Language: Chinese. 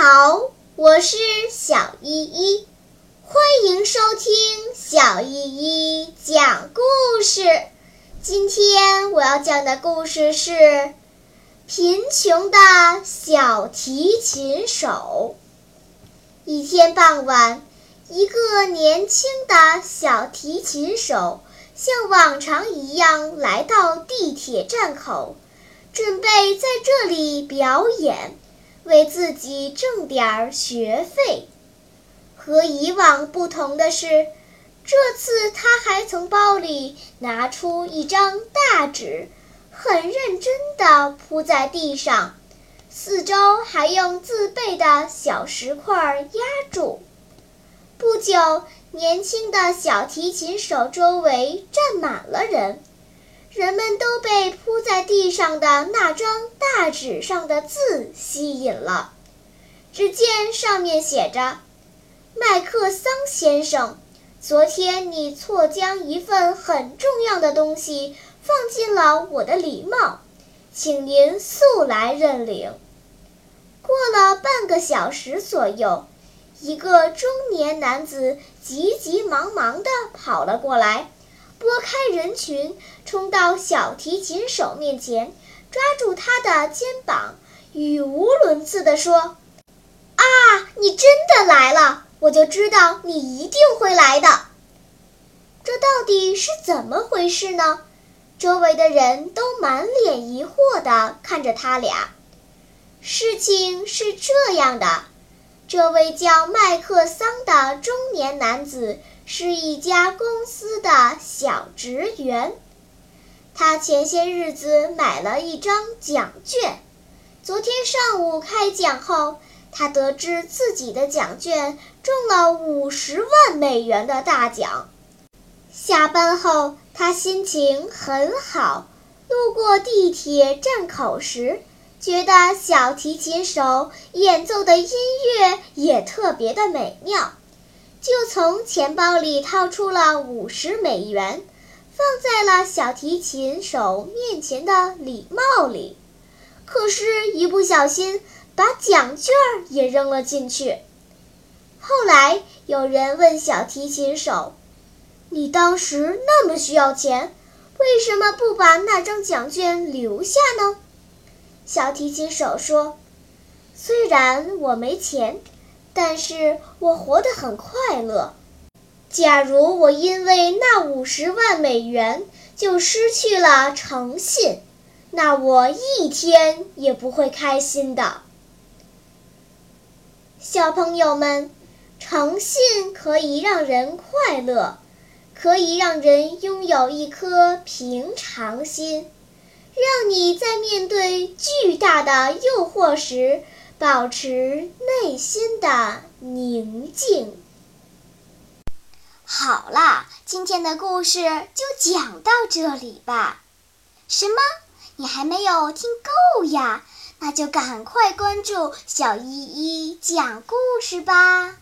好，我是小依依，欢迎收听小依依讲故事。今天我要讲的故事是《贫穷的小提琴手》。一天傍晚，一个年轻的小提琴手像往常一样来到地铁站口，准备在这里表演。为自己挣点儿学费。和以往不同的是，这次他还从包里拿出一张大纸，很认真地铺在地上，四周还用自备的小石块压住。不久，年轻的小提琴手周围站满了人。人们都被铺在地上的那张大纸上的字吸引了。只见上面写着：“麦克桑先生，昨天你错将一份很重要的东西放进了我的礼帽，请您速来认领。”过了半个小时左右，一个中年男子急急忙忙地跑了过来。拨开人群，冲到小提琴手面前，抓住他的肩膀，语无伦次地说：“啊，你真的来了！我就知道你一定会来的。这到底是怎么回事呢？”周围的人都满脸疑惑地看着他俩。事情是这样的，这位叫麦克桑的中年男子。是一家公司的小职员，他前些日子买了一张奖券。昨天上午开奖后，他得知自己的奖券中了五十万美元的大奖。下班后，他心情很好。路过地铁站口时，觉得小提琴手演奏的音乐也特别的美妙。就从钱包里掏出了五十美元，放在了小提琴手面前的礼帽里。可是，一不小心把奖券也扔了进去。后来，有人问小提琴手：“你当时那么需要钱，为什么不把那张奖券留下呢？”小提琴手说：“虽然我没钱。”但是我活得很快乐。假如我因为那五十万美元就失去了诚信，那我一天也不会开心的。小朋友们，诚信可以让人快乐，可以让人拥有一颗平常心，让你在面对巨大的诱惑时。保持内心的宁静。好了，今天的故事就讲到这里吧。什么？你还没有听够呀？那就赶快关注小依依讲故事吧。